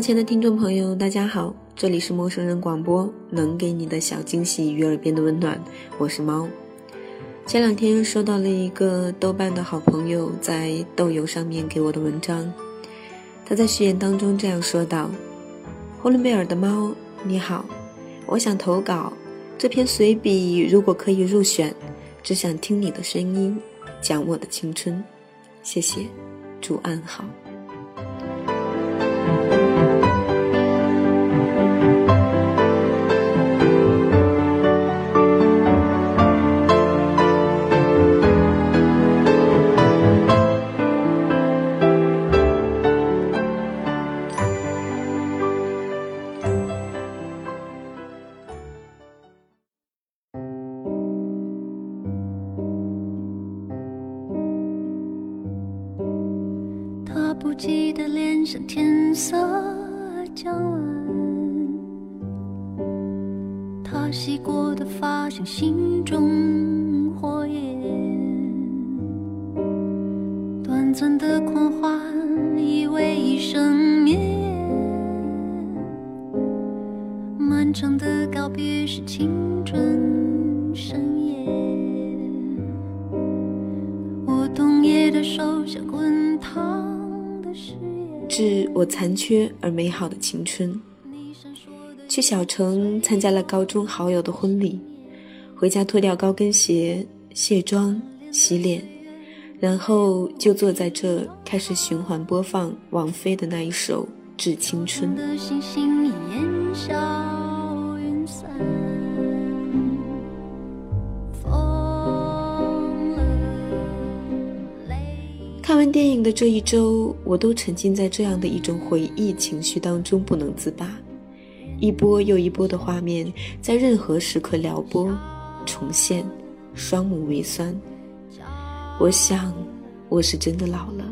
网络前的听众朋友，大家好，这里是陌生人广播，能给你的小惊喜与耳边的温暖，我是猫。前两天收到了一个豆瓣的好朋友在豆油上面给我的文章，他在序言当中这样说道：“霍伦贝尔的猫，你好，我想投稿这篇随笔，如果可以入选，只想听你的声音，讲我的青春，谢谢，祝安好。”像心中火焰，短暂的狂欢以为一生灭，漫长的告别是青春深夜，我冬夜的手像滚烫的誓言。致我残缺而美好的青春。去小城参加了高中好友的婚礼，回家脱掉高跟鞋，卸妆洗脸，然后就坐在这开始循环播放王菲的那一首《致青春》。看完电影的这一周，我都沉浸在这样的一种回忆情绪当中不能自拔，一波又一波的画面在任何时刻撩拨、重现，双目微酸。我想，我是真的老了，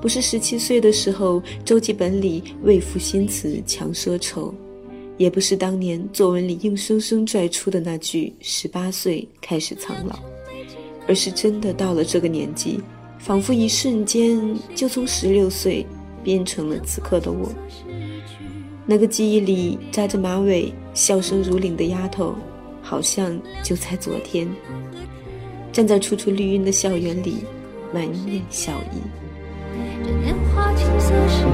不是十七岁的时候周记本里为赋新词强说愁，也不是当年作文里硬生生拽出的那句十八岁开始苍老，而是真的到了这个年纪。仿佛一瞬间就从十六岁变成了此刻的我。那个记忆里扎着马尾、笑声如铃的丫头，好像就在昨天，站在处处绿荫的校园里，满面笑意。这年华青涩时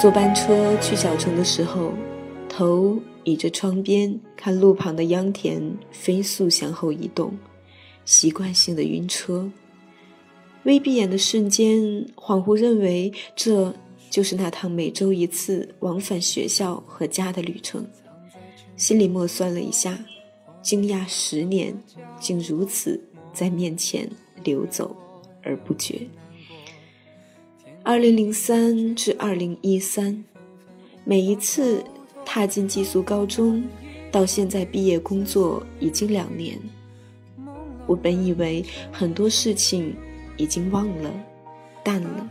坐班车去小城的时候，头倚着窗边，看路旁的秧田飞速向后移动，习惯性的晕车。微闭眼的瞬间，恍惚认为这就是那趟每周一次往返学校和家的旅程。心里默算了一下，惊讶十年竟如此在面前流走而不觉。二零零三至二零一三，每一次踏进寄宿高中，到现在毕业工作已经两年。我本以为很多事情。已经忘了，淡了，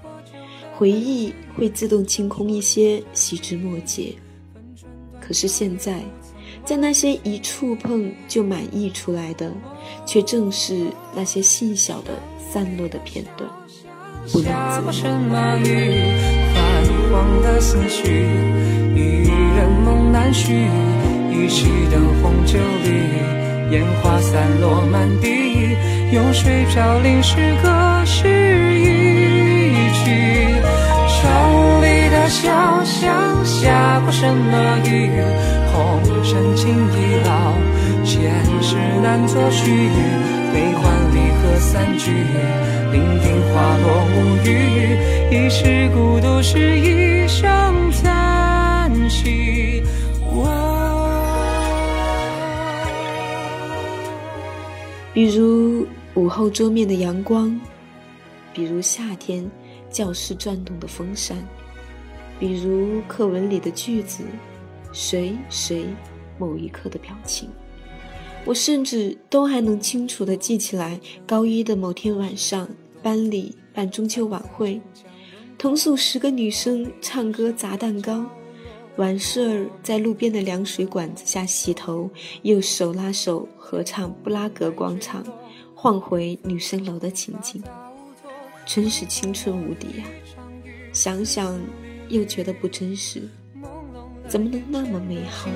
回忆会自动清空一些细枝末节。可是现在，在那些一触碰就满溢出来的，却正是那些细小的散落的片段。下过什么雨？泛黄的思绪。一人梦难续，一袭灯红酒绿。烟花散落满地，用水浇淋，是隔世意。曲城里的小巷，下过什么雨？红尘情已老，前世难作。许。悲欢离合三聚，伶仃花落无语。一世孤独是一声叹息。比如午后桌面的阳光，比如夏天教室转动的风扇，比如课文里的句子，谁谁某一刻的表情，我甚至都还能清楚地记起来。高一的某天晚上，班里办中秋晚会，同宿十个女生唱歌砸蛋糕。完事儿，在路边的凉水管子下洗头，又手拉手合唱《布拉格广场》，晃回女生楼的情景，真是青春无敌呀！想想又觉得不真实，怎么能那么美好？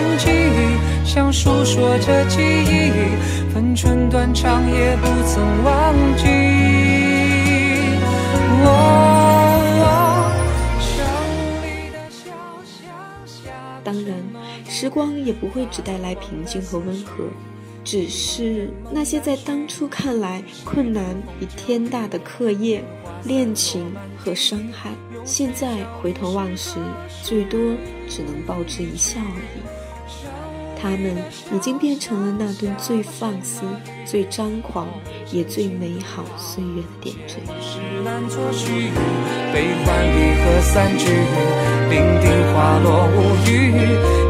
痕迹，像诉说着记忆，分寸断肠也不曾忘记。我。时光也不会只带来平静和温和，只是那些在当初看来困难比天大的课业、恋情和伤害，现在回头望时，最多只能报之一笑而已。他们已经变成了那段最放肆、最张狂，也最美好岁月的点缀。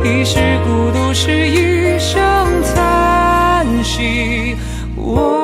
一世孤独是一声叹息。我。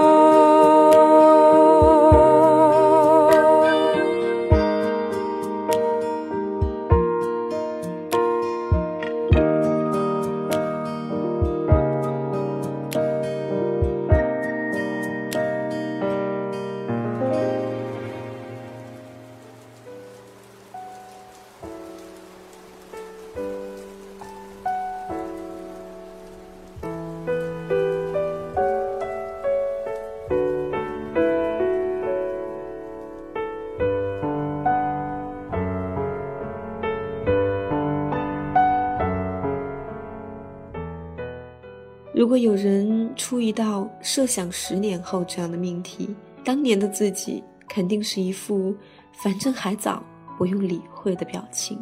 如果有人出一道设想十年后这样的命题，当年的自己肯定是一副反正还早，不用理会的表情。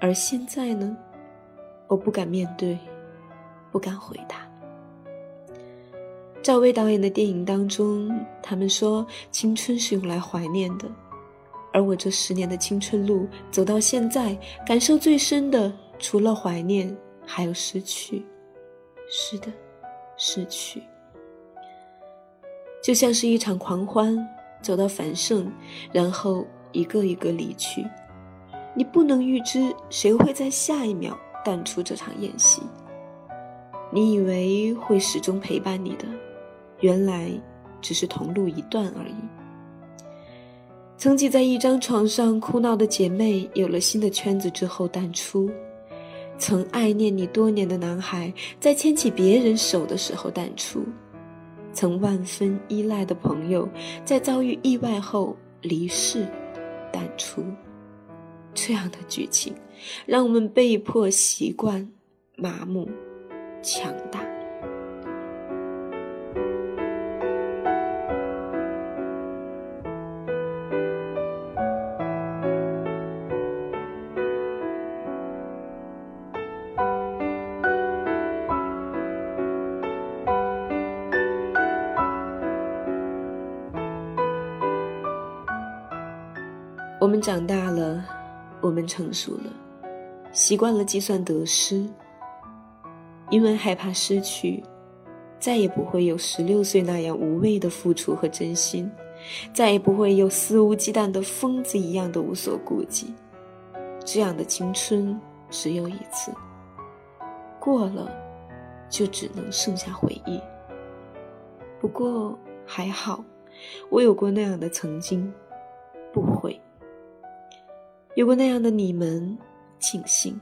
而现在呢，我不敢面对，不敢回答。赵薇导演的电影当中，他们说青春是用来怀念的，而我这十年的青春路走到现在，感受最深的，除了怀念，还有失去。是的，失去，就像是一场狂欢，走到繁盛，然后一个一个离去。你不能预知谁会在下一秒淡出这场宴席。你以为会始终陪伴你的，原来只是同路一段而已。曾挤在一张床上哭闹的姐妹，有了新的圈子之后淡出。曾爱念你多年的男孩，在牵起别人手的时候淡出；曾万分依赖的朋友，在遭遇意外后离世淡出。这样的剧情，让我们被迫习惯、麻木、强大。我们长大了，我们成熟了，习惯了计算得失。因为害怕失去，再也不会有十六岁那样无畏的付出和真心，再也不会有肆无忌惮的疯子一样的无所顾忌。这样的青春只有一次，过了，就只能剩下回忆。不过还好，我有过那样的曾经，有过那样的你们，庆幸。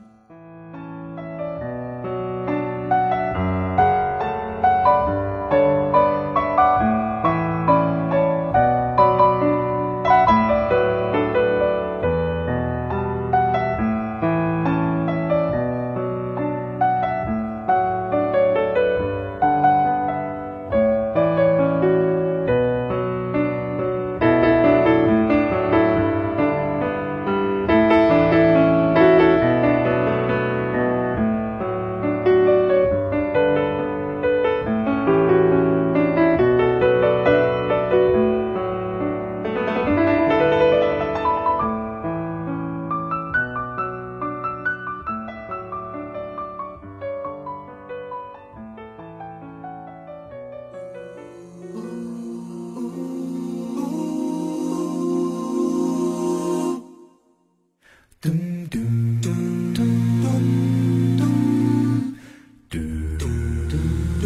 噔噔噔噔噔噔噔噔噔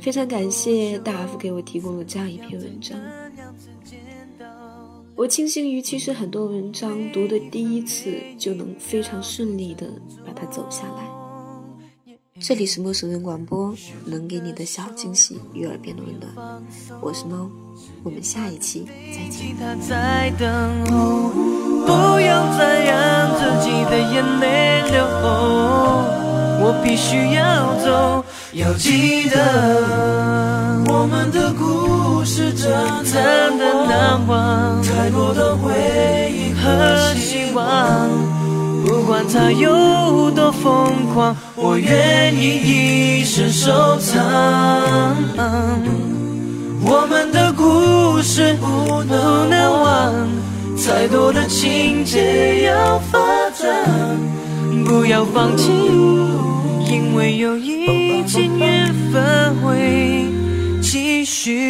非常感谢大 F 给我提供了这样一篇文章。我庆幸于，其实很多文章读的第一次就能非常顺利的把它走下来。这里是陌生人广播，能给你的小惊喜与耳边的温暖。我是猫，我们下一期再见。不要再让自己的眼泪流，我必须要走。要记得，我们的故事真的难忘，太多的回忆和希望。不管它有多疯狂，我愿意一生收藏。我们的故事不能忘，再多的情节要发展，不要放弃。因为有一天缘分会继续。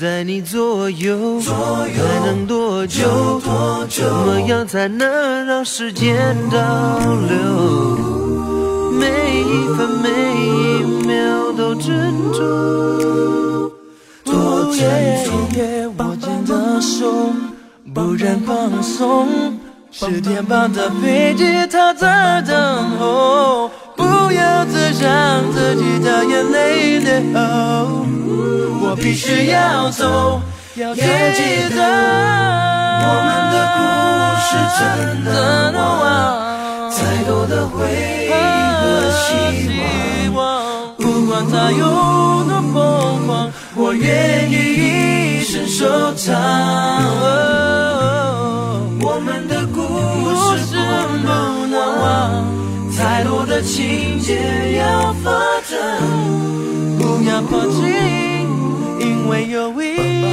在你左右，还能多久？怎么样才能让时间倒流？每一分每一秒都珍珠，多珍珠。握紧的手，不然放松。十点半的飞机，它在等候。不要再让自己的眼泪流，我必须要走。要记得，我们的故事真的难忘，再多的回忆。希望，不管它有多疯狂，我愿意一生收藏。我们的故事不能忘，太多的情节要发展，不要放弃，因为有一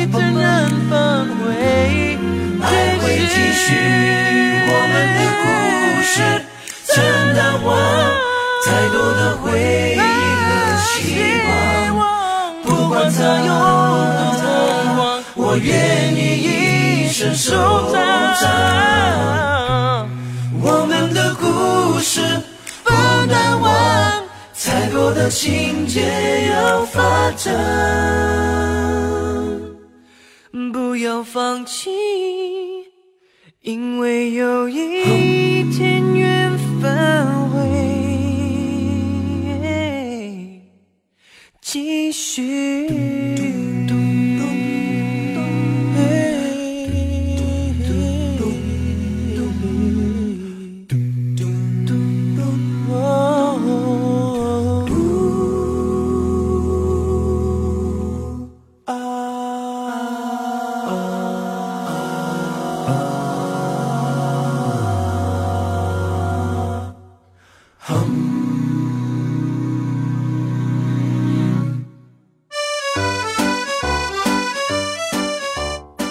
天能返回。爱会继续，我们的故事真难忘。太多的回忆和希望，不管它有多疯狂，我愿意一生收藏。我们的故事不能忘，太多的情节要发展，不要放弃，因为有一天缘分继续。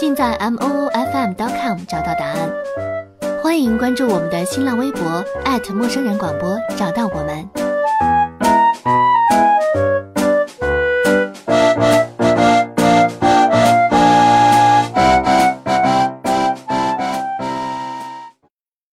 尽在 m o o f m dot com 找到答案。欢迎关注我们的新浪微博陌生人广播，找到我们。